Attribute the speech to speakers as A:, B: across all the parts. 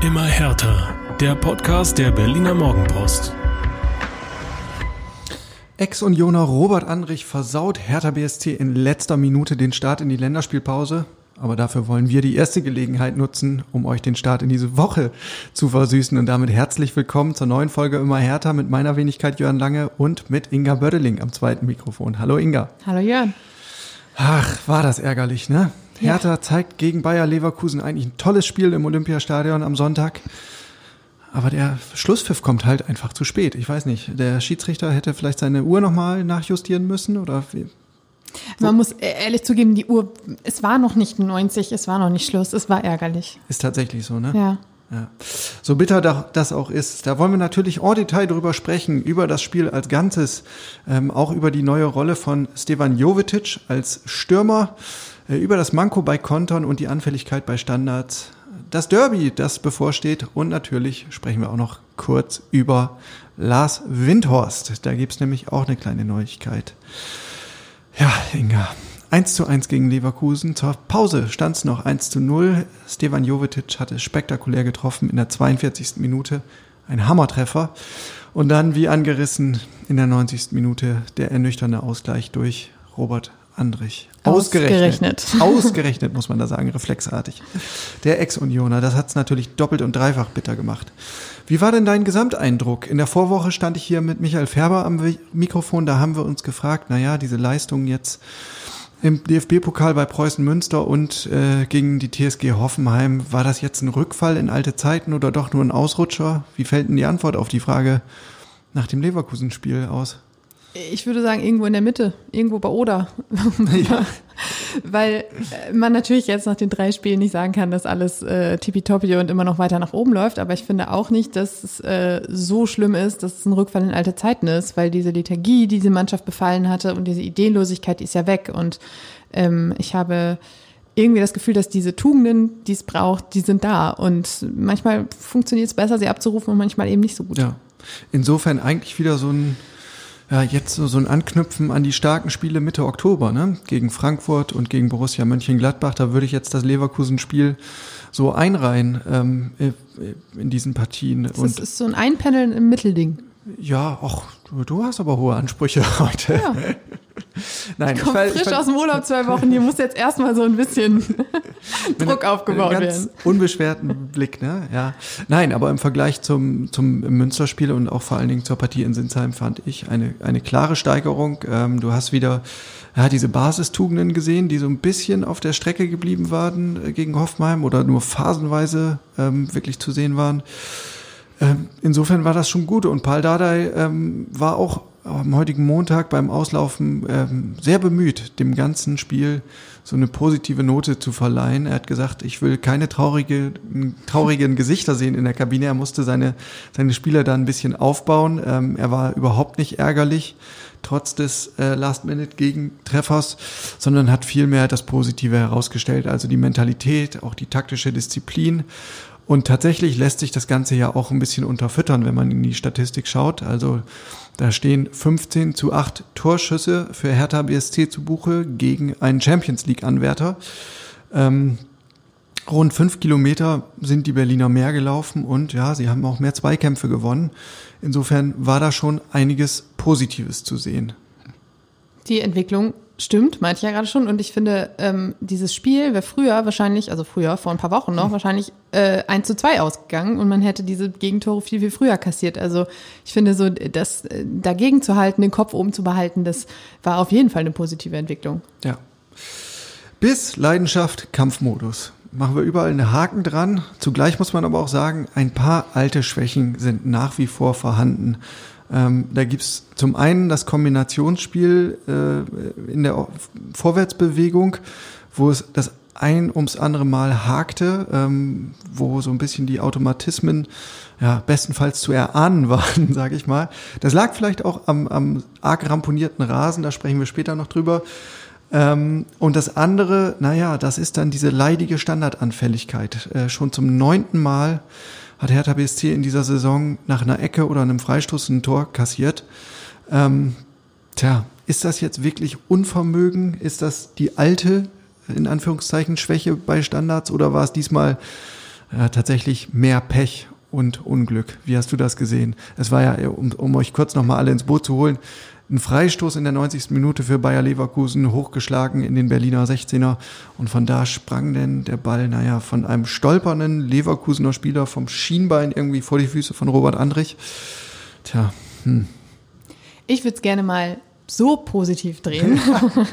A: Immer härter. Der Podcast der Berliner Morgenpost.
B: Ex-Unioner Robert Andrich versaut Hertha BSC in letzter Minute den Start in die Länderspielpause. Aber dafür wollen wir die erste Gelegenheit nutzen, um euch den Start in diese Woche zu versüßen. Und damit herzlich willkommen zur neuen Folge Immer härter mit meiner Wenigkeit Jörn Lange und mit Inga Bödeling am zweiten Mikrofon. Hallo Inga.
C: Hallo Jörn.
B: Ach, war das ärgerlich, ne? Hertha ja. zeigt gegen Bayer Leverkusen eigentlich ein tolles Spiel im Olympiastadion am Sonntag. Aber der Schlusspfiff kommt halt einfach zu spät. Ich weiß nicht, der Schiedsrichter hätte vielleicht seine Uhr nochmal nachjustieren müssen oder wie?
C: Man muss ehrlich zugeben, die Uhr, es war noch nicht 90, es war noch nicht Schluss, es war ärgerlich.
B: Ist tatsächlich so, ne?
C: Ja.
B: Ja. So bitter das auch ist, da wollen wir natürlich en Detail drüber sprechen, über das Spiel als Ganzes, ähm, auch über die neue Rolle von Stevan Jovetic als Stürmer, über das Manko bei Kontern und die Anfälligkeit bei Standards, das Derby, das bevorsteht und natürlich sprechen wir auch noch kurz über Lars Windhorst. Da gibt's nämlich auch eine kleine Neuigkeit. Ja, Inga, 1 zu 1 gegen Leverkusen. Zur Pause stand es noch 1 zu 0. Stevan Jovetic hatte spektakulär getroffen in der 42. Minute. Ein Hammertreffer. Und dann, wie angerissen, in der 90. Minute der ernüchternde Ausgleich durch Robert Andrich.
C: Ausgerechnet.
B: Ausgerechnet, Ausgerechnet muss man da sagen, reflexartig. Der Ex-Unioner, das hat es natürlich doppelt und dreifach bitter gemacht. Wie war denn dein Gesamteindruck? In der Vorwoche stand ich hier mit Michael Färber am Mikrofon, da haben wir uns gefragt, naja, diese Leistung jetzt im DFB-Pokal bei Preußen Münster und äh, gegen die TSG Hoffenheim. War das jetzt ein Rückfall in alte Zeiten oder doch nur ein Ausrutscher? Wie fällt denn die Antwort auf die Frage nach dem Leverkusen-Spiel aus?
C: Ich würde sagen, irgendwo in der Mitte, irgendwo bei Oder. Ja. Weil äh, man natürlich jetzt nach den drei Spielen nicht sagen kann, dass alles äh, tippitoppi und immer noch weiter nach oben läuft. Aber ich finde auch nicht, dass es äh, so schlimm ist, dass es ein Rückfall in alte Zeiten ist, weil diese Lethargie, die diese Mannschaft befallen hatte und diese Ideenlosigkeit, die ist ja weg. Und ähm, ich habe irgendwie das Gefühl, dass diese Tugenden, die es braucht, die sind da. Und manchmal funktioniert es besser, sie abzurufen und manchmal eben nicht so gut.
B: Ja. Insofern eigentlich wieder so ein ja, jetzt so, so ein Anknüpfen an die starken Spiele Mitte Oktober, ne? Gegen Frankfurt und gegen Borussia Mönchengladbach. Da würde ich jetzt das Leverkusen-Spiel so einreihen ähm, in diesen Partien.
C: Das und ist so ein Einpendeln im Mittelding.
B: Ja, ach, du, du hast aber hohe Ansprüche heute. Ja.
C: Nein, ich, fall, frisch aus dem Urlaub zwei Wochen, hier muss jetzt erstmal so ein bisschen Druck aufgebaut ganz werden.
B: Unbeschwerten Blick, ne? Ja. Nein, aber im Vergleich zum, zum Münsterspiel und auch vor allen Dingen zur Partie in Sinsheim fand ich eine, eine klare Steigerung. Ähm, du hast wieder ja, diese Basistugenden gesehen, die so ein bisschen auf der Strecke geblieben waren äh, gegen Hoffenheim oder nur phasenweise ähm, wirklich zu sehen waren. Ähm, insofern war das schon gut und Paul Dardai ähm, war auch am heutigen Montag beim Auslaufen ähm, sehr bemüht, dem ganzen Spiel so eine positive Note zu verleihen. Er hat gesagt, ich will keine traurige, traurigen Gesichter sehen in der Kabine. Er musste seine, seine Spieler da ein bisschen aufbauen. Ähm, er war überhaupt nicht ärgerlich, trotz des äh, Last-Minute-Gegentreffers, sondern hat vielmehr das Positive herausgestellt, also die Mentalität, auch die taktische Disziplin. Und tatsächlich lässt sich das Ganze ja auch ein bisschen unterfüttern, wenn man in die Statistik schaut. Also da stehen 15 zu 8 Torschüsse für Hertha BSC zu Buche gegen einen Champions League-Anwärter. Ähm, rund fünf Kilometer sind die Berliner mehr gelaufen und ja, sie haben auch mehr Zweikämpfe gewonnen. Insofern war da schon einiges Positives zu sehen.
C: Die Entwicklung Stimmt, meinte ich ja gerade schon. Und ich finde, ähm, dieses Spiel wäre früher wahrscheinlich, also früher, vor ein paar Wochen noch, mhm. wahrscheinlich äh, 1 zu 2 ausgegangen und man hätte diese Gegentore viel, viel früher kassiert. Also ich finde so, das äh, dagegen zu halten, den Kopf oben zu behalten, das war auf jeden Fall eine positive Entwicklung.
B: Ja. Bis Leidenschaft, Kampfmodus. Machen wir überall einen Haken dran. Zugleich muss man aber auch sagen, ein paar alte Schwächen sind nach wie vor vorhanden. Ähm, da gibt's zum einen das Kombinationsspiel äh, in der Vorwärtsbewegung, wo es das ein ums andere Mal hakte, ähm, wo so ein bisschen die Automatismen ja, bestenfalls zu erahnen waren, sage ich mal. Das lag vielleicht auch am, am arg ramponierten Rasen, da sprechen wir später noch drüber. Ähm, und das andere, naja, das ist dann diese leidige Standardanfälligkeit. Äh, schon zum neunten Mal hat Hertha BSC in dieser Saison nach einer Ecke oder einem Freistoß ein Tor kassiert. Ähm, tja, ist das jetzt wirklich Unvermögen? Ist das die alte, in Anführungszeichen, Schwäche bei Standards oder war es diesmal äh, tatsächlich mehr Pech und Unglück. Wie hast du das gesehen? Es war ja, um, um euch kurz nochmal alle ins Boot zu holen, ein Freistoß in der 90. Minute für Bayer Leverkusen, hochgeschlagen in den Berliner 16er. Und von da sprang denn der Ball, naja, von einem stolpernden Leverkusener Spieler vom Schienbein irgendwie vor die Füße von Robert Andrich. Tja, hm.
C: Ich würde es gerne mal so positiv drehen,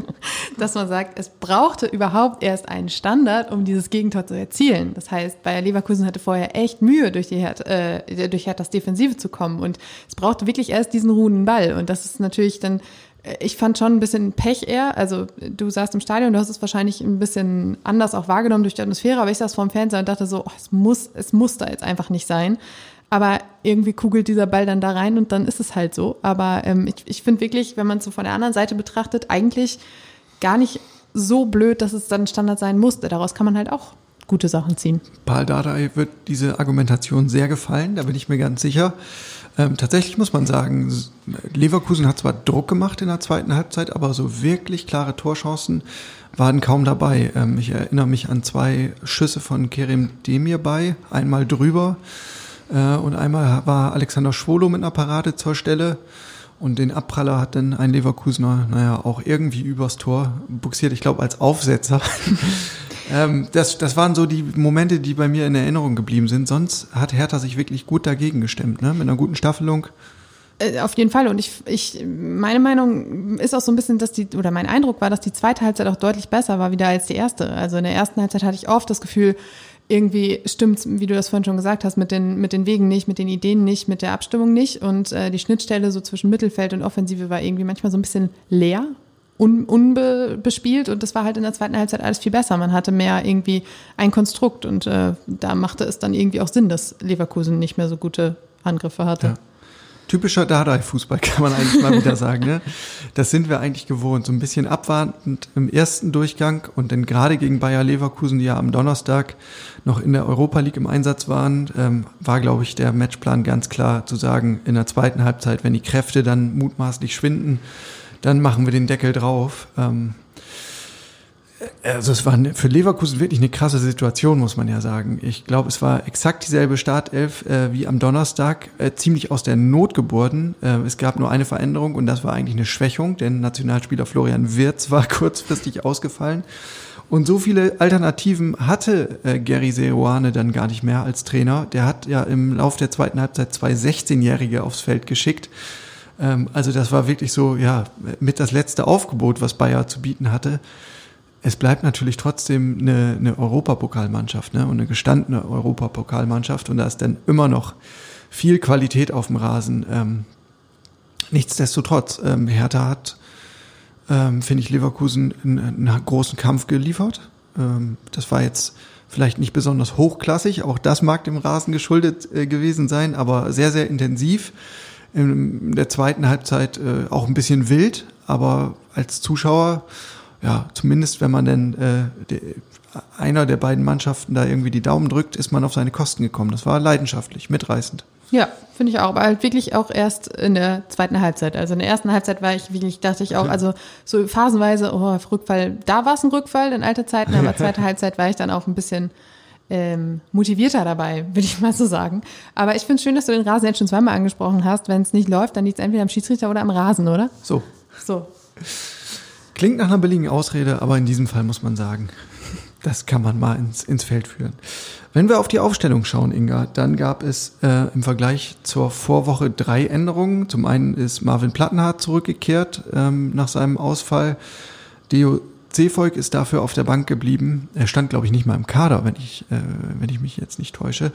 C: dass man sagt, es brauchte überhaupt erst einen Standard, um dieses Gegentor zu erzielen. Das heißt, Bayer Leverkusen hatte vorher echt Mühe, durch, die Her äh, durch Herthas Defensive zu kommen. Und es brauchte wirklich erst diesen ruhenden Ball. Und das ist natürlich dann, äh, ich fand schon ein bisschen Pech eher. Also du saßt im Stadion, du hast es wahrscheinlich ein bisschen anders auch wahrgenommen durch die Atmosphäre, aber ich saß vor dem Fernseher und dachte so, oh, es muss, es muss da jetzt einfach nicht sein. Aber irgendwie kugelt dieser Ball dann da rein und dann ist es halt so. Aber ähm, ich, ich finde wirklich, wenn man es so von der anderen Seite betrachtet, eigentlich gar nicht so blöd, dass es dann Standard sein musste. Daraus kann man halt auch gute Sachen ziehen.
B: Paul Dardai wird diese Argumentation sehr gefallen, da bin ich mir ganz sicher. Ähm, tatsächlich muss man sagen, Leverkusen hat zwar Druck gemacht in der zweiten Halbzeit, aber so wirklich klare Torchancen waren kaum dabei. Ähm, ich erinnere mich an zwei Schüsse von Kerem Demir bei, einmal drüber und einmal war Alexander Schwolo mit einer Parade zur Stelle. Und den Abpraller hat dann ein Leverkusener, naja, auch irgendwie übers Tor buxiert, ich glaube als Aufsetzer. ähm, das, das waren so die Momente, die bei mir in Erinnerung geblieben sind. Sonst hat Hertha sich wirklich gut dagegen gestemmt, ne? mit einer guten Staffelung.
C: Äh, auf jeden Fall. Und ich, ich, meine Meinung ist auch so ein bisschen, dass die, oder mein Eindruck war, dass die zweite Halbzeit auch deutlich besser war wieder als die erste. Also in der ersten Halbzeit hatte ich oft das Gefühl, irgendwie stimmt, wie du das vorhin schon gesagt hast, mit den, mit den Wegen nicht, mit den Ideen nicht, mit der Abstimmung nicht. Und äh, die Schnittstelle so zwischen Mittelfeld und Offensive war irgendwie manchmal so ein bisschen leer, un, unbespielt. Und das war halt in der zweiten Halbzeit alles viel besser. Man hatte mehr irgendwie ein Konstrukt und äh, da machte es dann irgendwie auch Sinn, dass Leverkusen nicht mehr so gute Angriffe hatte.
B: Ja. Typischer Dardai-Fußball kann man eigentlich mal wieder sagen. Ne? Das sind wir eigentlich gewohnt. So ein bisschen abwartend im ersten Durchgang und dann gerade gegen Bayer Leverkusen, die ja am Donnerstag noch in der Europa League im Einsatz waren, ähm, war, glaube ich, der Matchplan ganz klar zu sagen, in der zweiten Halbzeit, wenn die Kräfte dann mutmaßlich schwinden, dann machen wir den Deckel drauf. Ähm, also es war für Leverkusen wirklich eine krasse Situation, muss man ja sagen. Ich glaube, es war exakt dieselbe Startelf äh, wie am Donnerstag, äh, ziemlich aus der Not geboren. Äh, es gab nur eine Veränderung und das war eigentlich eine Schwächung, denn Nationalspieler Florian Wirz war kurzfristig ausgefallen. Und so viele Alternativen hatte äh, Gary Seruane dann gar nicht mehr als Trainer. Der hat ja im Lauf der zweiten Halbzeit zwei 16-Jährige aufs Feld geschickt. Ähm, also das war wirklich so, ja, mit das letzte Aufgebot, was Bayer zu bieten hatte es bleibt natürlich trotzdem eine, eine Europapokalmannschaft ne? und eine gestandene Europapokalmannschaft und da ist dann immer noch viel Qualität auf dem Rasen. Ähm, nichtsdestotrotz, ähm, Hertha hat, ähm, finde ich, Leverkusen einen, einen, großen Kampf geliefert. Ähm, das war jetzt vielleicht nicht besonders hochklassig, auch das mag dem Rasen geschuldet äh, gewesen sein, aber sehr, sehr intensiv. In der zweiten Halbzeit äh, auch ein bisschen wild, aber als Zuschauer ja, zumindest wenn man denn äh, de, einer der beiden Mannschaften da irgendwie die Daumen drückt, ist man auf seine Kosten gekommen. Das war leidenschaftlich, mitreißend.
C: Ja, finde ich auch, aber halt wirklich auch erst in der zweiten Halbzeit. Also in der ersten Halbzeit war ich wirklich, dachte ich auch, also so phasenweise, oh, Rückfall, da war es ein Rückfall in alter Zeiten, aber zweite Halbzeit war ich dann auch ein bisschen ähm, motivierter dabei, würde ich mal so sagen. Aber ich finde es schön, dass du den Rasen jetzt schon zweimal angesprochen hast. Wenn es nicht läuft, dann liegt es entweder am Schiedsrichter oder am Rasen, oder?
B: So.
C: So.
B: Klingt nach einer billigen Ausrede, aber in diesem Fall muss man sagen, das kann man mal ins, ins Feld führen. Wenn wir auf die Aufstellung schauen, Inga, dann gab es äh, im Vergleich zur Vorwoche drei Änderungen. Zum einen ist Marvin Plattenhardt zurückgekehrt ähm, nach seinem Ausfall. Deo Zeefolk ist dafür auf der Bank geblieben. Er stand, glaube ich, nicht mal im Kader, wenn ich, äh, wenn ich mich jetzt nicht täusche.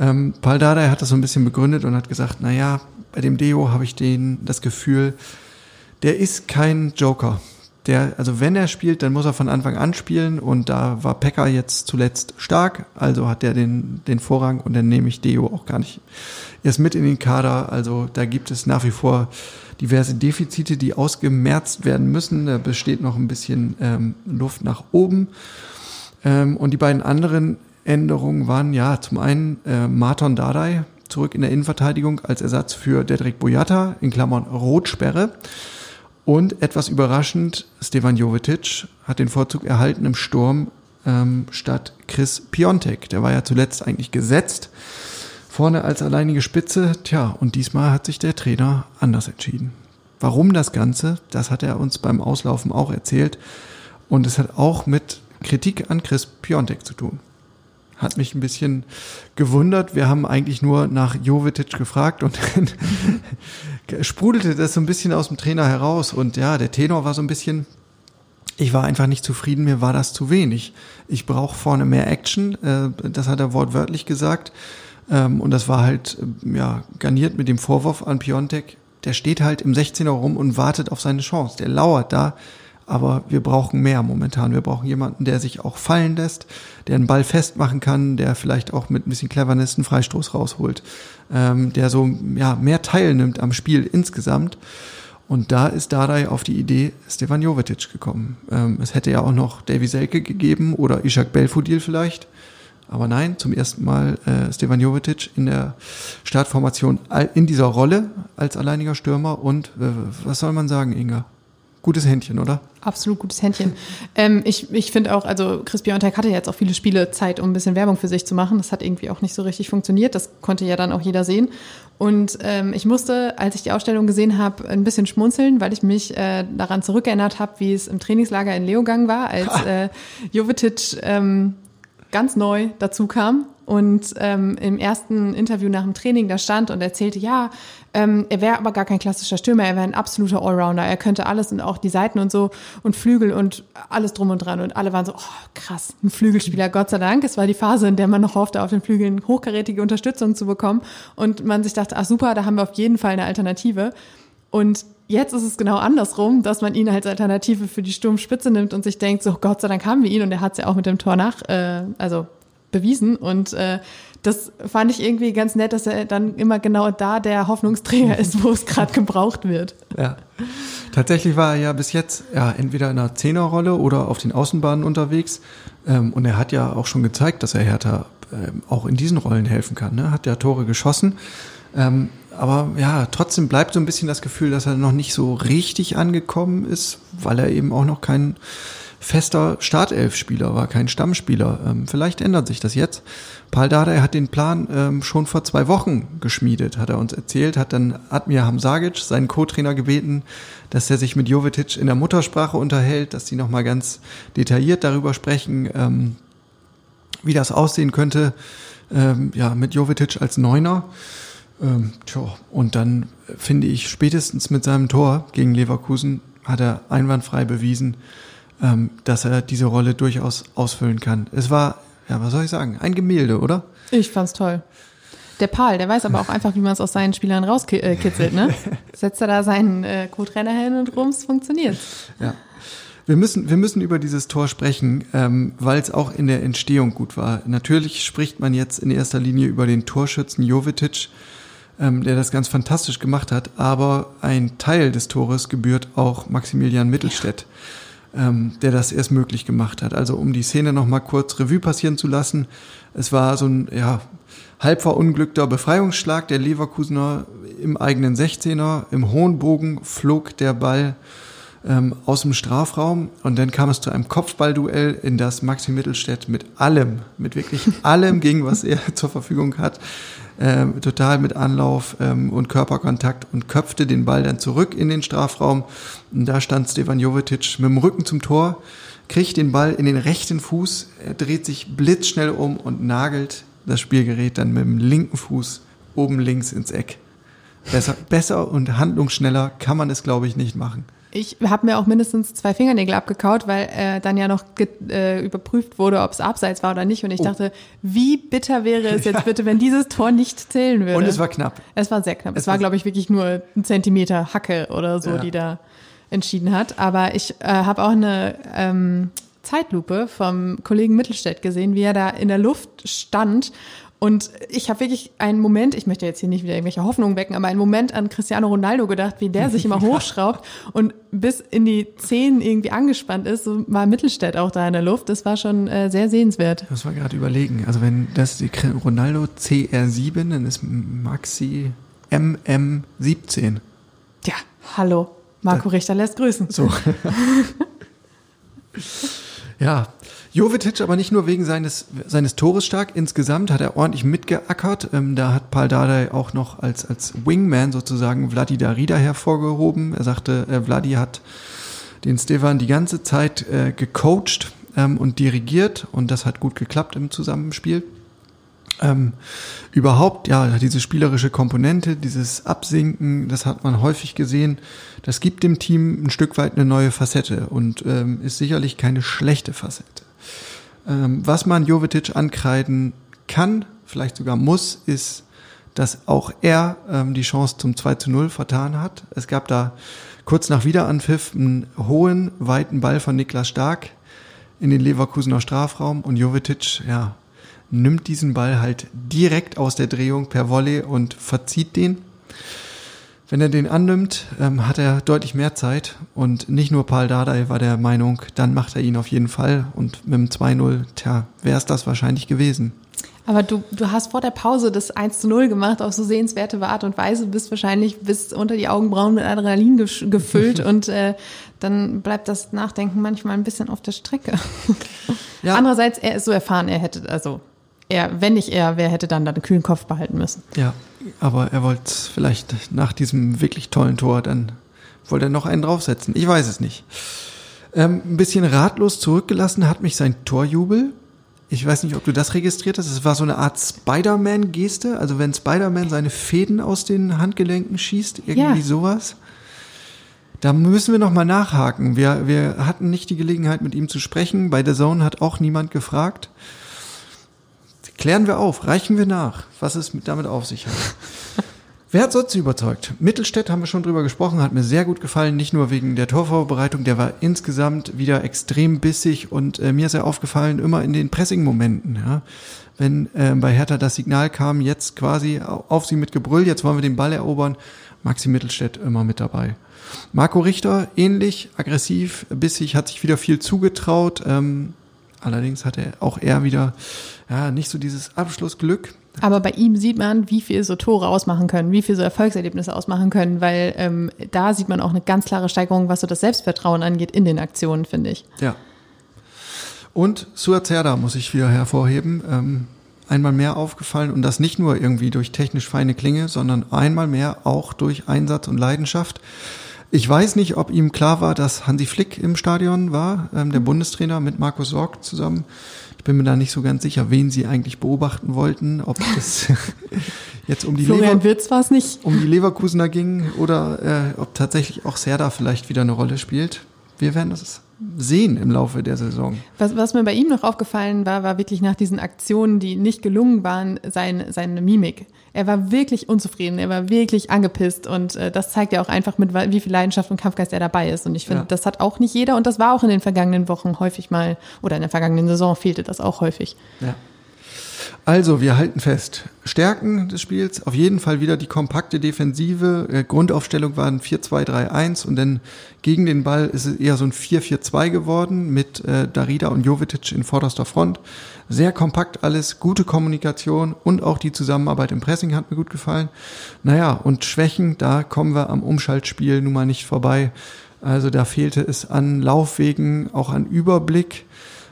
B: Ähm, Paul Dardai hat das so ein bisschen begründet und hat gesagt, na ja, bei dem Deo habe ich den, das Gefühl, der ist kein Joker der, also wenn er spielt, dann muss er von Anfang an spielen und da war Pekka jetzt zuletzt stark, also hat er den, den Vorrang und dann nehme ich Deo auch gar nicht erst mit in den Kader. Also da gibt es nach wie vor diverse Defizite, die ausgemerzt werden müssen. Da besteht noch ein bisschen ähm, Luft nach oben. Ähm, und die beiden anderen Änderungen waren ja zum einen äh, Marton Dardai zurück in der Innenverteidigung als Ersatz für Dedrick Boyata in Klammern Rotsperre. Und etwas überraschend, Stevan Jovetic hat den Vorzug erhalten im Sturm ähm, statt Chris Piontek. Der war ja zuletzt eigentlich gesetzt, vorne als alleinige Spitze. Tja, und diesmal hat sich der Trainer anders entschieden. Warum das Ganze, das hat er uns beim Auslaufen auch erzählt. Und es hat auch mit Kritik an Chris Piontek zu tun. Hat mich ein bisschen gewundert. Wir haben eigentlich nur nach Jovetic gefragt und sprudelte das so ein bisschen aus dem Trainer heraus. Und ja, der Tenor war so ein bisschen, ich war einfach nicht zufrieden, mir war das zu wenig. Ich brauche vorne mehr Action, äh, das hat er wortwörtlich gesagt. Ähm, und das war halt ja garniert mit dem Vorwurf an Piontek. Der steht halt im 16er rum und wartet auf seine Chance. Der lauert da aber wir brauchen mehr momentan. Wir brauchen jemanden, der sich auch fallen lässt, der einen Ball festmachen kann, der vielleicht auch mit ein bisschen Cleverness einen Freistoß rausholt, ähm, der so ja, mehr teilnimmt am Spiel insgesamt. Und da ist Dardai auf die Idee Stefan Jovetic gekommen. Ähm, es hätte ja auch noch Davy Selke gegeben oder Ishak Belfodil vielleicht. Aber nein, zum ersten Mal äh, Stefan Jovetic in der Startformation in dieser Rolle als alleiniger Stürmer. Und äh, was soll man sagen, Inga? Gutes Händchen, oder?
C: Absolut gutes Händchen. ähm, ich ich finde auch, also Chris Biontek hatte jetzt auch viele Spiele Zeit, um ein bisschen Werbung für sich zu machen. Das hat irgendwie auch nicht so richtig funktioniert. Das konnte ja dann auch jeder sehen. Und ähm, ich musste, als ich die Ausstellung gesehen habe, ein bisschen schmunzeln, weil ich mich äh, daran zurückerinnert habe, wie es im Trainingslager in Leogang war, als äh, Jovetic ähm, ganz neu dazu kam und ähm, im ersten Interview nach dem Training da stand und erzählte, ja, ähm, er wäre aber gar kein klassischer Stürmer, er wäre ein absoluter Allrounder, er könnte alles und auch die Seiten und so und Flügel und alles drum und dran und alle waren so, oh, krass, ein Flügelspieler, Gott sei Dank. Es war die Phase, in der man noch hoffte, auf den Flügeln hochkarätige Unterstützung zu bekommen und man sich dachte, ach super, da haben wir auf jeden Fall eine Alternative. Und jetzt ist es genau andersrum, dass man ihn als Alternative für die Sturmspitze nimmt und sich denkt, so Gott sei Dank haben wir ihn und er hat es ja auch mit dem Tor nach, äh, also bewiesen. Und äh, das fand ich irgendwie ganz nett, dass er dann immer genau da der Hoffnungsträger ist, wo es gerade gebraucht wird.
B: Ja. Tatsächlich war er ja bis jetzt ja entweder in einer Zehnerrolle oder auf den Außenbahnen unterwegs. Ähm, und er hat ja auch schon gezeigt, dass er Hertha ähm, auch in diesen Rollen helfen kann. Ne? Hat ja Tore geschossen. Ähm, aber ja, trotzdem bleibt so ein bisschen das Gefühl, dass er noch nicht so richtig angekommen ist, weil er eben auch noch kein fester Startelf-Spieler war, kein Stammspieler. Ähm, vielleicht ändert sich das jetzt. Paul Dardai hat den Plan ähm, schon vor zwei Wochen geschmiedet, hat er uns erzählt, hat dann Admir Hamzagic, seinen Co-Trainer, gebeten, dass er sich mit Jovetic in der Muttersprache unterhält, dass sie nochmal ganz detailliert darüber sprechen, ähm, wie das aussehen könnte, ähm, ja, mit Jovetic als Neuner. Ähm, tja, und dann finde ich, spätestens mit seinem Tor gegen Leverkusen hat er einwandfrei bewiesen, ähm, dass er diese Rolle durchaus ausfüllen kann. Es war, ja, was soll ich sagen, ein Gemälde, oder?
C: Ich fand's toll. Der Paul, der weiß aber auch einfach, wie man es aus seinen Spielern rauskitzelt, ne? Setzt er da seinen äh, Co-Trainer hin und rums funktioniert.
B: Ja. Wir müssen, wir müssen über dieses Tor sprechen, ähm, weil es auch in der Entstehung gut war. Natürlich spricht man jetzt in erster Linie über den Torschützen Jovetic, ähm, der das ganz fantastisch gemacht hat, aber ein Teil des Tores gebührt auch Maximilian Mittelstädt. Ja ähm, der das erst möglich gemacht hat. Also um die Szene nochmal kurz Revue passieren zu lassen. Es war so ein ja, halb verunglückter Befreiungsschlag der Leverkusener im eigenen 16er. Im hohen Bogen flog der Ball ähm, aus dem Strafraum und dann kam es zu einem Kopfballduell, in das Maxi Mittelstädt mit allem, mit wirklich allem ging, was er zur Verfügung hat, ähm, total mit Anlauf ähm, und Körperkontakt und köpfte den Ball dann zurück in den Strafraum. Und da stand Stefan Jovetic mit dem Rücken zum Tor, kriegt den Ball in den rechten Fuß, er dreht sich blitzschnell um und nagelt das Spielgerät dann mit dem linken Fuß oben links ins Eck. Besser, besser und handlungsschneller kann man es, glaube ich, nicht machen.
C: Ich habe mir auch mindestens zwei Fingernägel abgekaut, weil äh, dann ja noch äh, überprüft wurde, ob es abseits war oder nicht. Und ich oh. dachte, wie bitter wäre es jetzt ja. bitte, wenn dieses Tor nicht zählen würde.
B: Und es war knapp.
C: Es war sehr knapp. Es, es war, glaube ich, wirklich nur ein Zentimeter Hacke oder so, ja. die da entschieden hat. Aber ich äh, habe auch eine ähm, Zeitlupe vom Kollegen Mittelstädt gesehen, wie er da in der Luft stand und ich habe wirklich einen Moment, ich möchte jetzt hier nicht wieder irgendwelche Hoffnungen wecken, aber einen Moment an Cristiano Ronaldo gedacht, wie der sich immer hochschraubt und bis in die Zehen irgendwie angespannt ist. So war Mittelstädt auch da in der Luft. Das war schon äh, sehr sehenswert.
B: Das war gerade überlegen. Also wenn das die Ronaldo CR7, dann ist Maxi MM17.
C: Ja, hallo. Marco Richter lässt grüßen.
B: So. Ja, Jovetic aber nicht nur wegen seines, seines Tores stark. Insgesamt hat er ordentlich mitgeackert. Ähm, da hat Paul Dardai auch noch als, als Wingman sozusagen Vladi Darida hervorgehoben. Er sagte, äh, Vladi hat den Stefan die ganze Zeit äh, gecoacht ähm, und dirigiert und das hat gut geklappt im Zusammenspiel. Ähm, überhaupt, ja, diese spielerische Komponente, dieses Absinken, das hat man häufig gesehen. Das gibt dem Team ein Stück weit eine neue Facette und ähm, ist sicherlich keine schlechte Facette. Ähm, was man Jovetic ankreiden kann, vielleicht sogar muss, ist, dass auch er ähm, die Chance zum 2 zu 0 vertan hat. Es gab da kurz nach Wiederanpfiff einen hohen, weiten Ball von Niklas Stark in den Leverkusener Strafraum und Jovetic, ja, nimmt diesen Ball halt direkt aus der Drehung per Volley und verzieht den. Wenn er den annimmt, ähm, hat er deutlich mehr Zeit und nicht nur Paul Dardai war der Meinung, dann macht er ihn auf jeden Fall und mit dem 2-0, tja, wäre es das wahrscheinlich gewesen.
C: Aber du, du hast vor der Pause das 1 zu 0 gemacht auf so sehenswerte Art und Weise, bist wahrscheinlich bis unter die Augenbrauen mit Adrenalin gefüllt und äh, dann bleibt das Nachdenken manchmal ein bisschen auf der Strecke. Ja. Andererseits, er ist so erfahren, er hätte, also er, wenn nicht er, wer hätte dann da den kühlen Kopf behalten müssen?
B: Ja, aber er wollte vielleicht nach diesem wirklich tollen Tor dann wollte er noch einen draufsetzen. Ich weiß es nicht. Ähm, ein bisschen ratlos zurückgelassen hat mich sein Torjubel. Ich weiß nicht, ob du das registriert hast. Es war so eine Art Spider-Man-Geste. Also wenn Spider-Man seine Fäden aus den Handgelenken schießt, irgendwie ja. sowas. Da müssen wir noch mal nachhaken. Wir, wir hatten nicht die Gelegenheit, mit ihm zu sprechen. Bei der Zone hat auch niemand gefragt. Klären wir auf, reichen wir nach, was es damit auf sich hat. Wer hat sonst überzeugt? Mittelstädt haben wir schon drüber gesprochen, hat mir sehr gut gefallen, nicht nur wegen der Torvorbereitung, der war insgesamt wieder extrem bissig und äh, mir ist er aufgefallen, immer in den Pressing-Momenten. Ja? Wenn äh, bei Hertha das Signal kam, jetzt quasi auf sie mit Gebrüll, jetzt wollen wir den Ball erobern, Maxi Mittelstädt immer mit dabei. Marco Richter, ähnlich, aggressiv, bissig, hat sich wieder viel zugetraut, ähm, allerdings hat er auch er wieder ja, nicht so dieses Abschlussglück.
C: Aber bei ihm sieht man, wie viel so Tore ausmachen können, wie viel so Erfolgserlebnisse ausmachen können, weil ähm, da sieht man auch eine ganz klare Steigerung, was so das Selbstvertrauen angeht in den Aktionen, finde ich.
B: Ja. Und Suazerda muss ich wieder hervorheben. Ähm, einmal mehr aufgefallen und das nicht nur irgendwie durch technisch feine Klinge, sondern einmal mehr auch durch Einsatz und Leidenschaft. Ich weiß nicht, ob ihm klar war, dass Hansi Flick im Stadion war, ähm, der Bundestrainer mit Markus Sorg zusammen. Ich bin mir da nicht so ganz sicher, wen sie eigentlich beobachten wollten, ob es jetzt um die,
C: Lever
B: um die Leverkusener ging oder äh, ob tatsächlich auch Serda vielleicht wieder eine Rolle spielt. Wir werden das sehen im Laufe der Saison.
C: Was, was mir bei ihm noch aufgefallen war, war wirklich nach diesen Aktionen, die nicht gelungen waren, sein, seine Mimik. Er war wirklich unzufrieden, er war wirklich angepisst und äh, das zeigt ja auch einfach mit, wie viel Leidenschaft und Kampfgeist er dabei ist. Und ich finde, ja. das hat auch nicht jeder und das war auch in den vergangenen Wochen häufig mal, oder in der vergangenen Saison fehlte das auch häufig.
B: Ja. Also, wir halten fest. Stärken des Spiels, auf jeden Fall wieder die kompakte Defensive. Äh, Grundaufstellung war ein 4-2-3-1 und dann gegen den Ball ist es eher so ein 4-4-2 geworden mit äh, Darida und Jovetic in vorderster Front. Sehr kompakt alles, gute Kommunikation und auch die Zusammenarbeit im Pressing hat mir gut gefallen. Naja, und Schwächen, da kommen wir am Umschaltspiel nun mal nicht vorbei. Also da fehlte es an Laufwegen, auch an Überblick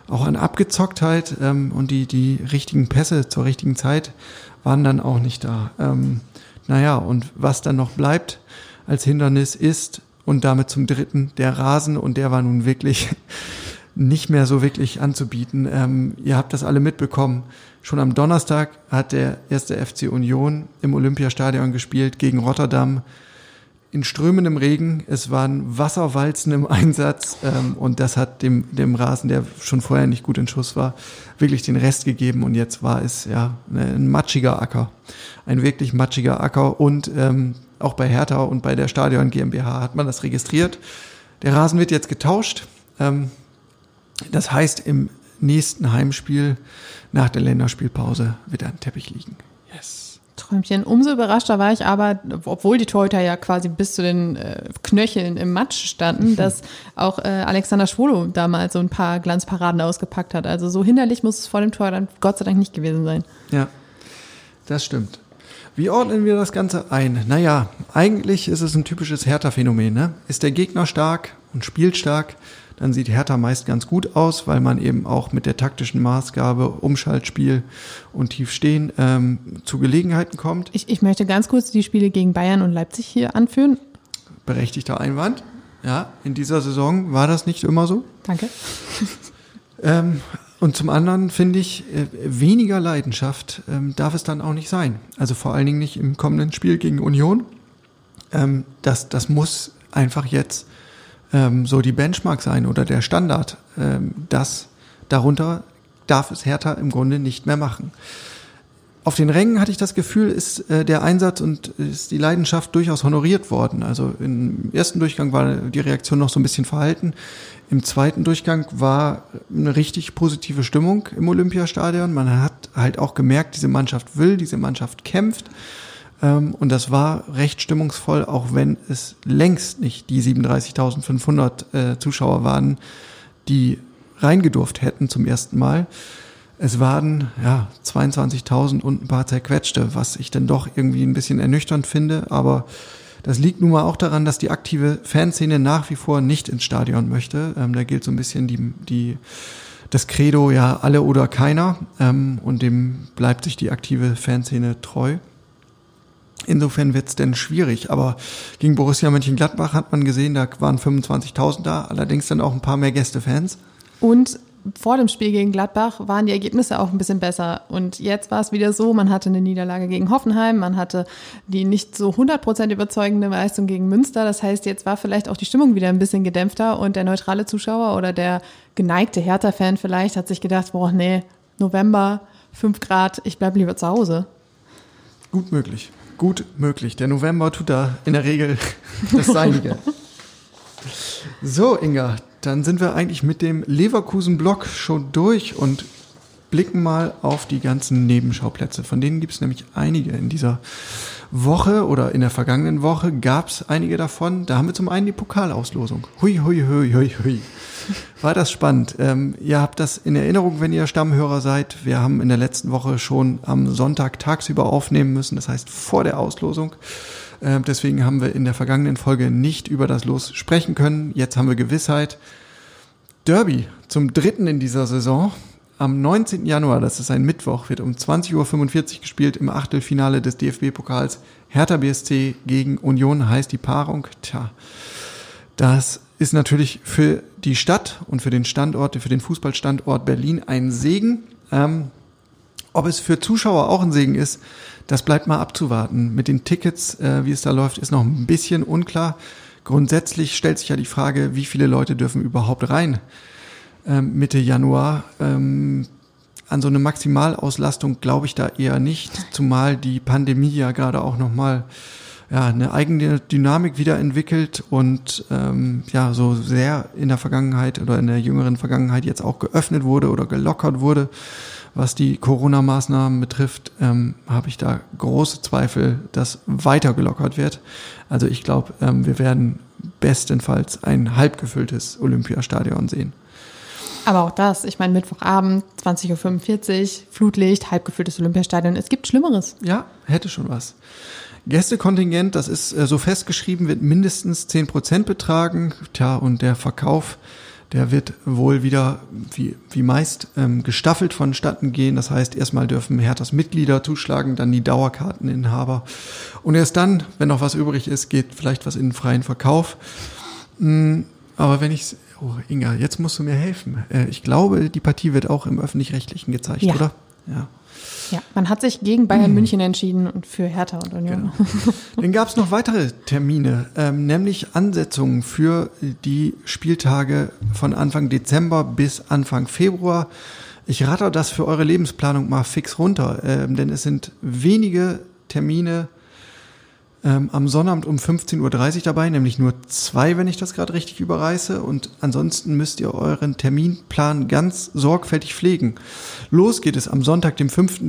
B: auch an Abgezocktheit ähm, und die, die richtigen Pässe zur richtigen Zeit waren dann auch nicht da. Ähm, naja, und was dann noch bleibt als Hindernis ist, und damit zum dritten, der Rasen, und der war nun wirklich nicht mehr so wirklich anzubieten. Ähm, ihr habt das alle mitbekommen. Schon am Donnerstag hat der erste FC Union im Olympiastadion gespielt gegen Rotterdam in strömendem Regen. Es waren Wasserwalzen im Einsatz ähm, und das hat dem, dem Rasen, der schon vorher nicht gut in Schuss war, wirklich den Rest gegeben und jetzt war es ja ein matschiger Acker. Ein wirklich matschiger Acker und ähm, auch bei Hertha und bei der Stadion GmbH hat man das registriert. Der Rasen wird jetzt getauscht. Ähm, das heißt, im nächsten Heimspiel nach der Länderspielpause wird ein Teppich liegen. Yes.
C: Träumchen. Umso überraschter war ich aber, obwohl die Torhüter ja quasi bis zu den äh, Knöcheln im Matsch standen, dass auch äh, Alexander Schwolo damals so ein paar Glanzparaden ausgepackt hat. Also so hinderlich muss es vor dem Tor dann Gott sei Dank nicht gewesen sein.
B: Ja, das stimmt. Wie ordnen wir das Ganze ein? Naja, eigentlich ist es ein typisches Hertha-Phänomen. Ne? Ist der Gegner stark und spielt stark, dann sieht Hertha meist ganz gut aus, weil man eben auch mit der taktischen Maßgabe Umschaltspiel und Tiefstehen ähm, zu Gelegenheiten kommt.
C: Ich, ich möchte ganz kurz die Spiele gegen Bayern und Leipzig hier anführen.
B: Berechtigter Einwand. Ja, in dieser Saison war das nicht immer so.
C: Danke.
B: Ähm, und zum anderen finde ich, äh, weniger Leidenschaft ähm, darf es dann auch nicht sein. Also vor allen Dingen nicht im kommenden Spiel gegen Union. Ähm, das, das muss einfach jetzt ähm, so die Benchmark sein oder der Standard. Ähm, das darunter darf es Hertha im Grunde nicht mehr machen. Auf den Rängen hatte ich das Gefühl, ist äh, der Einsatz und ist die Leidenschaft durchaus honoriert worden. Also im ersten Durchgang war die Reaktion noch so ein bisschen verhalten. Im zweiten Durchgang war eine richtig positive Stimmung im Olympiastadion. Man hat halt auch gemerkt, diese Mannschaft will, diese Mannschaft kämpft. Ähm, und das war recht stimmungsvoll, auch wenn es längst nicht die 37.500 äh, Zuschauer waren, die reingedurft hätten zum ersten Mal. Es waren ja 22.000 und ein paar zerquetschte, was ich dann doch irgendwie ein bisschen ernüchternd finde. Aber das liegt nun mal auch daran, dass die aktive Fanszene nach wie vor nicht ins Stadion möchte. Ähm, da gilt so ein bisschen die, die, das Credo, ja, alle oder keiner. Ähm, und dem bleibt sich die aktive Fanszene treu. Insofern wird's denn schwierig. Aber gegen Borussia Mönchengladbach hat man gesehen, da waren 25.000 da, allerdings dann auch ein paar mehr Gästefans.
C: Und vor dem Spiel gegen Gladbach waren die Ergebnisse auch ein bisschen besser. Und jetzt war es wieder so, man hatte eine Niederlage gegen Hoffenheim, man hatte die nicht so 100% überzeugende Leistung gegen Münster. Das heißt, jetzt war vielleicht auch die Stimmung wieder ein bisschen gedämpfter und der neutrale Zuschauer oder der geneigte Hertha-Fan vielleicht hat sich gedacht, boah, nee, November, 5 Grad, ich bleib lieber zu Hause.
B: Gut möglich. Gut möglich. Der November tut da in der Regel das Seinige. So, Inga, dann sind wir eigentlich mit dem Leverkusen-Block schon durch und blicken mal auf die ganzen Nebenschauplätze. Von denen gibt es nämlich einige in dieser Woche oder in der vergangenen Woche gab es einige davon. Da haben wir zum einen die Pokalauslosung. Hui, hui, hui, hui, hui. War das spannend. Ähm, ihr habt das in Erinnerung, wenn ihr Stammhörer seid. Wir haben in der letzten Woche schon am Sonntag tagsüber aufnehmen müssen, das heißt vor der Auslosung. Ähm, deswegen haben wir in der vergangenen Folge nicht über das Los sprechen können. Jetzt haben wir Gewissheit. Derby zum dritten in dieser Saison. Am 19. Januar, das ist ein Mittwoch, wird um 20.45 Uhr gespielt im Achtelfinale des DFB-Pokals. Hertha BSC gegen Union heißt die Paarung. Tja, das ist natürlich für die Stadt und für den Standort, für den Fußballstandort Berlin ein Segen. Ähm, ob es für Zuschauer auch ein Segen ist, das bleibt mal abzuwarten. Mit den Tickets, äh, wie es da läuft, ist noch ein bisschen unklar. Grundsätzlich stellt sich ja die Frage, wie viele Leute dürfen überhaupt rein ähm, Mitte Januar. Ähm, an so eine Maximalauslastung glaube ich da eher nicht, zumal die Pandemie ja gerade auch nochmal ja, eine eigene Dynamik wiederentwickelt und ähm, ja, so sehr in der Vergangenheit oder in der jüngeren Vergangenheit jetzt auch geöffnet wurde oder gelockert wurde. Was die Corona-Maßnahmen betrifft, ähm, habe ich da große Zweifel, dass weiter gelockert wird. Also ich glaube, ähm, wir werden bestenfalls ein halbgefülltes Olympiastadion sehen.
C: Aber auch das, ich meine, Mittwochabend, 20.45 Uhr, Flutlicht, halbgefülltes Olympiastadion. Es gibt Schlimmeres.
B: Ja, hätte schon was. Gästekontingent, das ist äh, so festgeschrieben, wird mindestens 10 Prozent betragen. Tja, und der Verkauf der wird wohl wieder, wie, wie meist, ähm, gestaffelt vonstatten gehen. Das heißt, erstmal dürfen Herthas Mitglieder zuschlagen, dann die Dauerkarteninhaber. Und erst dann, wenn noch was übrig ist, geht vielleicht was in den freien Verkauf. Mhm, aber wenn ich, oh Inga, jetzt musst du mir helfen. Äh, ich glaube, die Partie wird auch im Öffentlich-Rechtlichen gezeigt,
C: ja.
B: oder? Ja.
C: Ja, man hat sich gegen Bayern München entschieden und für Hertha und Union.
B: Genau. Dann gab es noch weitere Termine, ähm, nämlich Ansetzungen für die Spieltage von Anfang Dezember bis Anfang Februar. Ich rate das für eure Lebensplanung mal fix runter, ähm, denn es sind wenige Termine ähm, am Sonnabend um 15.30 Uhr dabei, nämlich nur zwei, wenn ich das gerade richtig überreiße. Und ansonsten müsst ihr euren Terminplan ganz sorgfältig pflegen. Los geht es am Sonntag, dem 5.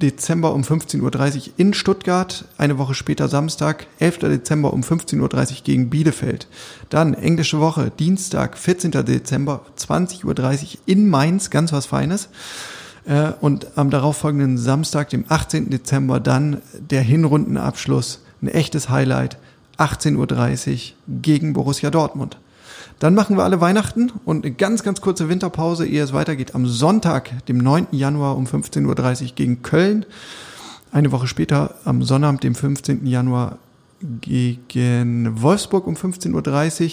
B: Dezember um 15.30 Uhr in Stuttgart, eine Woche später Samstag, 11. Dezember um 15.30 Uhr gegen Bielefeld. Dann englische Woche, Dienstag, 14. Dezember, 20.30 Uhr in Mainz, ganz was Feines. Äh, und am darauffolgenden Samstag, dem 18. Dezember, dann der Hinrundenabschluss ein echtes Highlight, 18.30 Uhr gegen Borussia Dortmund. Dann machen wir alle Weihnachten und eine ganz, ganz kurze Winterpause, ehe es weitergeht. Am Sonntag, dem 9. Januar um 15.30 Uhr gegen Köln. Eine Woche später, am Sonnabend, dem 15. Januar gegen Wolfsburg um 15.30 Uhr.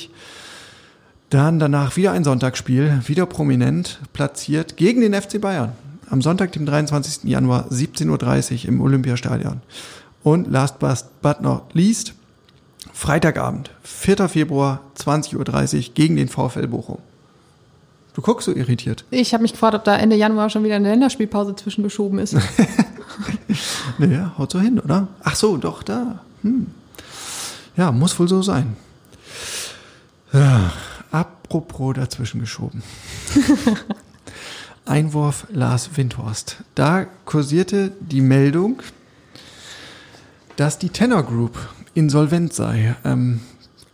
B: Dann danach wieder ein Sonntagsspiel, wieder prominent platziert gegen den FC Bayern. Am Sonntag, dem 23. Januar 17.30 Uhr im Olympiastadion. Und last but not least, Freitagabend, 4. Februar, 20.30 Uhr gegen den VfL Bochum. Du guckst so irritiert.
C: Ich habe mich gefragt, ob da Ende Januar schon wieder eine Länderspielpause zwischengeschoben ist.
B: naja, haut so hin, oder? Ach so, doch, da. Hm. Ja, muss wohl so sein. Ja, apropos dazwischen geschoben. Einwurf Lars Windhorst. Da kursierte die Meldung, dass die Tenor Group insolvent sei. Ähm,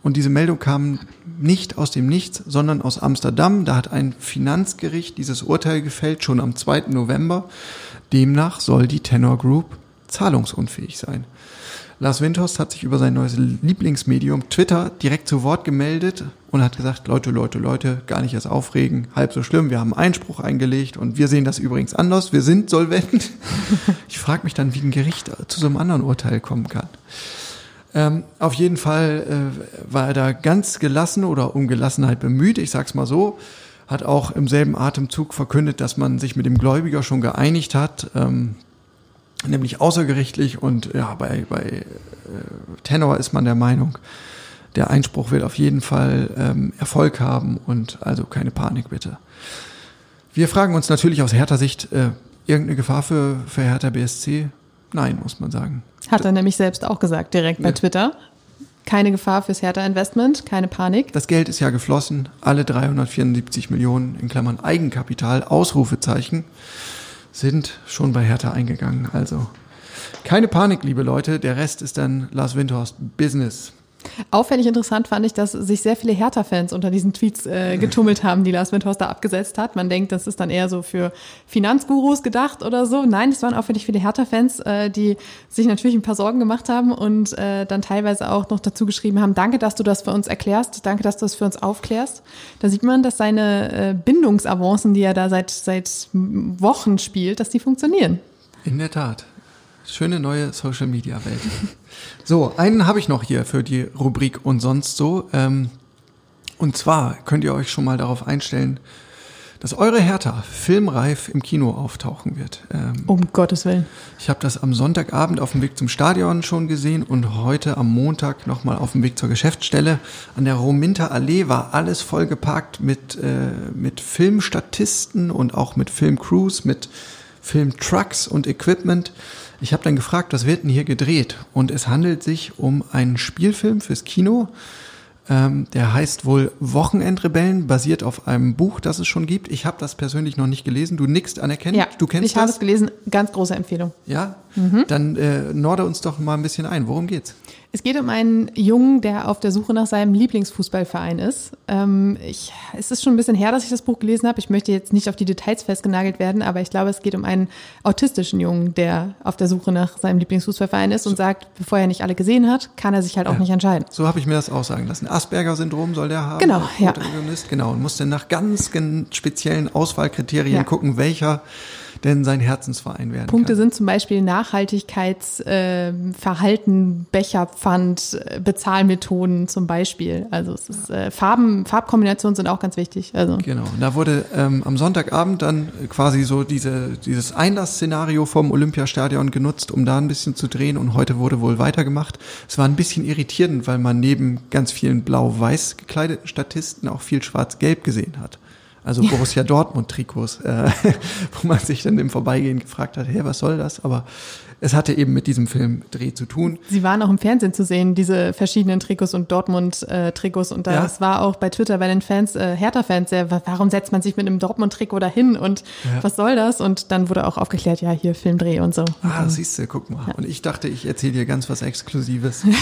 B: und diese Meldung kam nicht aus dem Nichts, sondern aus Amsterdam. Da hat ein Finanzgericht dieses Urteil gefällt, schon am 2. November. Demnach soll die Tenor Group zahlungsunfähig sein. Lars Windhorst hat sich über sein neues Lieblingsmedium Twitter direkt zu Wort gemeldet und hat gesagt, Leute, Leute, Leute, gar nicht erst aufregen, halb so schlimm, wir haben Einspruch eingelegt und wir sehen das übrigens anders, wir sind solvent. Ich frage mich dann, wie ein Gericht zu so einem anderen Urteil kommen kann. Ähm, auf jeden Fall äh, war er da ganz gelassen oder um Gelassenheit bemüht, ich sag's mal so, hat auch im selben Atemzug verkündet, dass man sich mit dem Gläubiger schon geeinigt hat. Ähm, nämlich außergerichtlich und ja, bei, bei äh, Tenor ist man der Meinung, der Einspruch wird auf jeden Fall ähm, Erfolg haben und also keine Panik bitte. Wir fragen uns natürlich aus härter Sicht, äh, irgendeine Gefahr für, für Hertha BSC? Nein, muss man sagen.
C: Hat er nämlich selbst auch gesagt, direkt bei ja. Twitter. Keine Gefahr fürs Hertha Investment, keine Panik.
B: Das Geld ist ja geflossen, alle 374 Millionen in Klammern Eigenkapital, Ausrufezeichen sind schon bei Hertha eingegangen. Also keine Panik, liebe Leute. Der Rest ist dann Lars Windhorst Business.
C: Auffällig interessant fand ich, dass sich sehr viele Hertha-Fans unter diesen Tweets äh, getummelt haben, die Lars Windhorst da abgesetzt hat. Man denkt, das ist dann eher so für Finanzgurus gedacht oder so. Nein, es waren auffällig viele Hertha-Fans, äh, die sich natürlich ein paar Sorgen gemacht haben und äh, dann teilweise auch noch dazu geschrieben haben, danke, dass du das für uns erklärst, danke, dass du das für uns aufklärst. Da sieht man, dass seine äh, Bindungsavancen, die er da seit, seit Wochen spielt, dass die funktionieren.
B: In der Tat. Schöne neue Social Media Welt. so, einen habe ich noch hier für die Rubrik und sonst so. Ähm, und zwar könnt ihr euch schon mal darauf einstellen, dass eure Hertha filmreif im Kino auftauchen wird.
C: Ähm, um Gottes Willen.
B: Ich habe das am Sonntagabend auf dem Weg zum Stadion schon gesehen und heute am Montag nochmal auf dem Weg zur Geschäftsstelle. An der Rominter Allee war alles vollgeparkt mit, äh, mit Filmstatisten und auch mit Filmcrews, mit Filmtrucks und Equipment. Ich habe dann gefragt, was wird denn hier gedreht? Und es handelt sich um einen Spielfilm fürs Kino. Ähm, der heißt wohl Wochenendrebellen, basiert auf einem Buch, das es schon gibt. Ich habe das persönlich noch nicht gelesen. Du nickst anerkennend.
C: Ja,
B: du kennst
C: ich habe es gelesen. Ganz große Empfehlung.
B: Ja, mhm. dann äh, norde uns doch mal ein bisschen ein. Worum geht's?
C: Es geht um einen Jungen, der auf der Suche nach seinem Lieblingsfußballverein ist. Ähm, ich, es ist schon ein bisschen her, dass ich das Buch gelesen habe. Ich möchte jetzt nicht auf die Details festgenagelt werden, aber ich glaube, es geht um einen autistischen Jungen, der auf der Suche nach seinem Lieblingsfußballverein ist und sagt, bevor er nicht alle gesehen hat, kann er sich halt auch nicht entscheiden.
B: So habe ich mir das auch sagen lassen. Asperger-Syndrom soll der haben.
C: Genau, ja.
B: Genau, und muss dann nach ganz speziellen Auswahlkriterien ja. gucken, welcher denn sein Herzensverein werden
C: Punkte
B: kann.
C: sind zum Beispiel Nachhaltigkeitsverhalten, äh, Becherpfand, äh, Bezahlmethoden zum Beispiel. Also es ist äh, Farben, Farbkombinationen sind auch ganz wichtig. Also.
B: Genau. Da wurde ähm, am Sonntagabend dann quasi so diese, dieses Einlassszenario vom Olympiastadion genutzt, um da ein bisschen zu drehen und heute wurde wohl weitergemacht. Es war ein bisschen irritierend, weil man neben ganz vielen blau-weiß gekleideten Statisten auch viel schwarz-gelb gesehen hat also Borussia Dortmund Trikots, äh, wo man sich dann im Vorbeigehen gefragt hat, hey, was soll das? Aber es hatte eben mit diesem Filmdreh zu tun.
C: Sie waren auch im Fernsehen zu sehen, diese verschiedenen Trikots und Dortmund-Trikots. und das ja. war auch bei Twitter bei den Fans, äh, Hertha-Fans, sehr, warum setzt man sich mit einem Dortmund-Trikot dahin und ja. was soll das? Und dann wurde auch aufgeklärt, ja, hier Filmdreh und so.
B: Ah, siehst du, guck mal. Ja. Und ich dachte, ich erzähle dir ganz was Exklusives.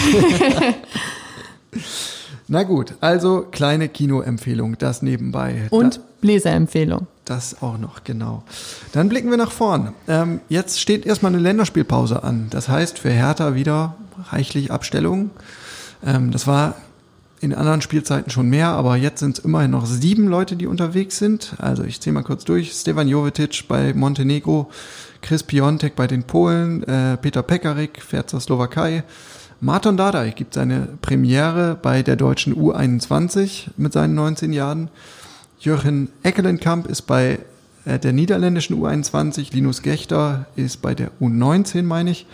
B: Na gut, also kleine Kinoempfehlung, das nebenbei.
C: Und Leserempfehlung.
B: Das auch noch, genau. Dann blicken wir nach vorn. Ähm, jetzt steht erstmal eine Länderspielpause an. Das heißt, für Hertha wieder reichlich Abstellung. Ähm, das war in anderen Spielzeiten schon mehr, aber jetzt sind es immerhin noch sieben Leute, die unterwegs sind. Also ich zähle mal kurz durch. Stevan Jovetic bei Montenegro, Chris Piontek bei den Polen, äh, Peter Pekarik fährt zur Slowakei. Martin Dardai gibt seine Premiere bei der deutschen U21 mit seinen 19 Jahren. Jürgen Eckelenkamp ist bei äh, der niederländischen U21, Linus Gechter ist bei der U19, meine ich,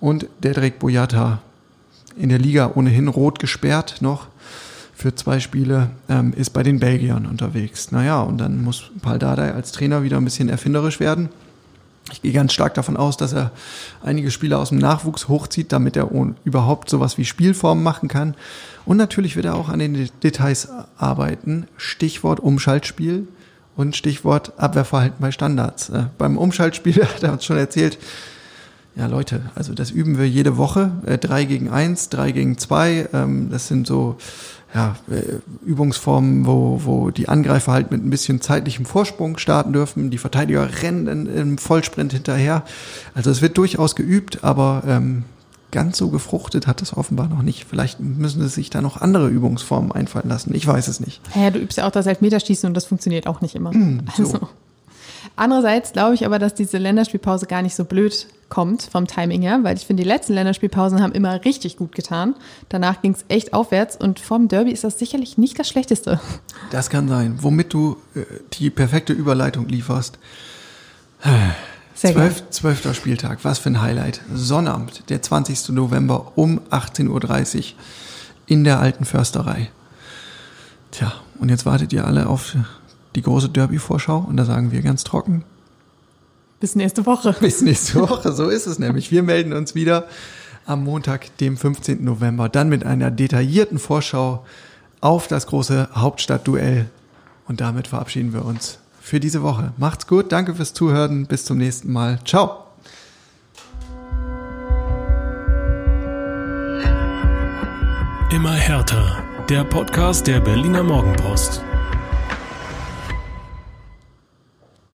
B: und Dedrick Boyata in der Liga ohnehin rot gesperrt noch für zwei Spiele, ähm, ist bei den Belgiern unterwegs. Naja, und dann muss Paul Dardai als Trainer wieder ein bisschen erfinderisch werden. Ich gehe ganz stark davon aus, dass er einige Spieler aus dem Nachwuchs hochzieht, damit er überhaupt sowas wie Spielformen machen kann. Und natürlich wird er auch an den Details arbeiten. Stichwort Umschaltspiel und Stichwort Abwehrverhalten bei Standards. Äh, beim Umschaltspiel hat er uns schon erzählt, ja Leute, also das üben wir jede Woche, äh, drei gegen eins, drei gegen zwei. Ähm, das sind so ja, äh, Übungsformen, wo, wo die Angreifer halt mit ein bisschen zeitlichem Vorsprung starten dürfen. Die Verteidiger rennen im Vollsprint hinterher. Also es wird durchaus geübt, aber ähm, ganz so gefruchtet hat es offenbar noch nicht. Vielleicht müssen es sich da noch andere Übungsformen einfallen lassen. Ich weiß es nicht.
C: Ja, du übst ja auch das Elfmeterschießen und das funktioniert auch nicht immer. Mm, so. Also. Andererseits glaube ich aber, dass diese Länderspielpause gar nicht so blöd kommt vom Timing her, weil ich finde, die letzten Länderspielpausen haben immer richtig gut getan. Danach ging es echt aufwärts und vom Derby ist das sicherlich nicht das Schlechteste.
B: Das kann sein. Womit du äh, die perfekte Überleitung lieferst. Sehr Zwölf, zwölfter Spieltag, was für ein Highlight. Sonnabend, der 20. November um 18.30 Uhr in der alten Försterei. Tja, und jetzt wartet ihr alle auf die große Derby-Vorschau und da sagen wir ganz trocken.
C: Bis nächste Woche.
B: Bis nächste Woche, so ist es nämlich. Wir melden uns wieder am Montag, dem 15. November, dann mit einer detaillierten Vorschau auf das große Hauptstadtduell. Und damit verabschieden wir uns für diese Woche. Macht's gut, danke fürs Zuhören, bis zum nächsten Mal. Ciao.
A: Immer härter. Der Podcast der Berliner Morgenpost.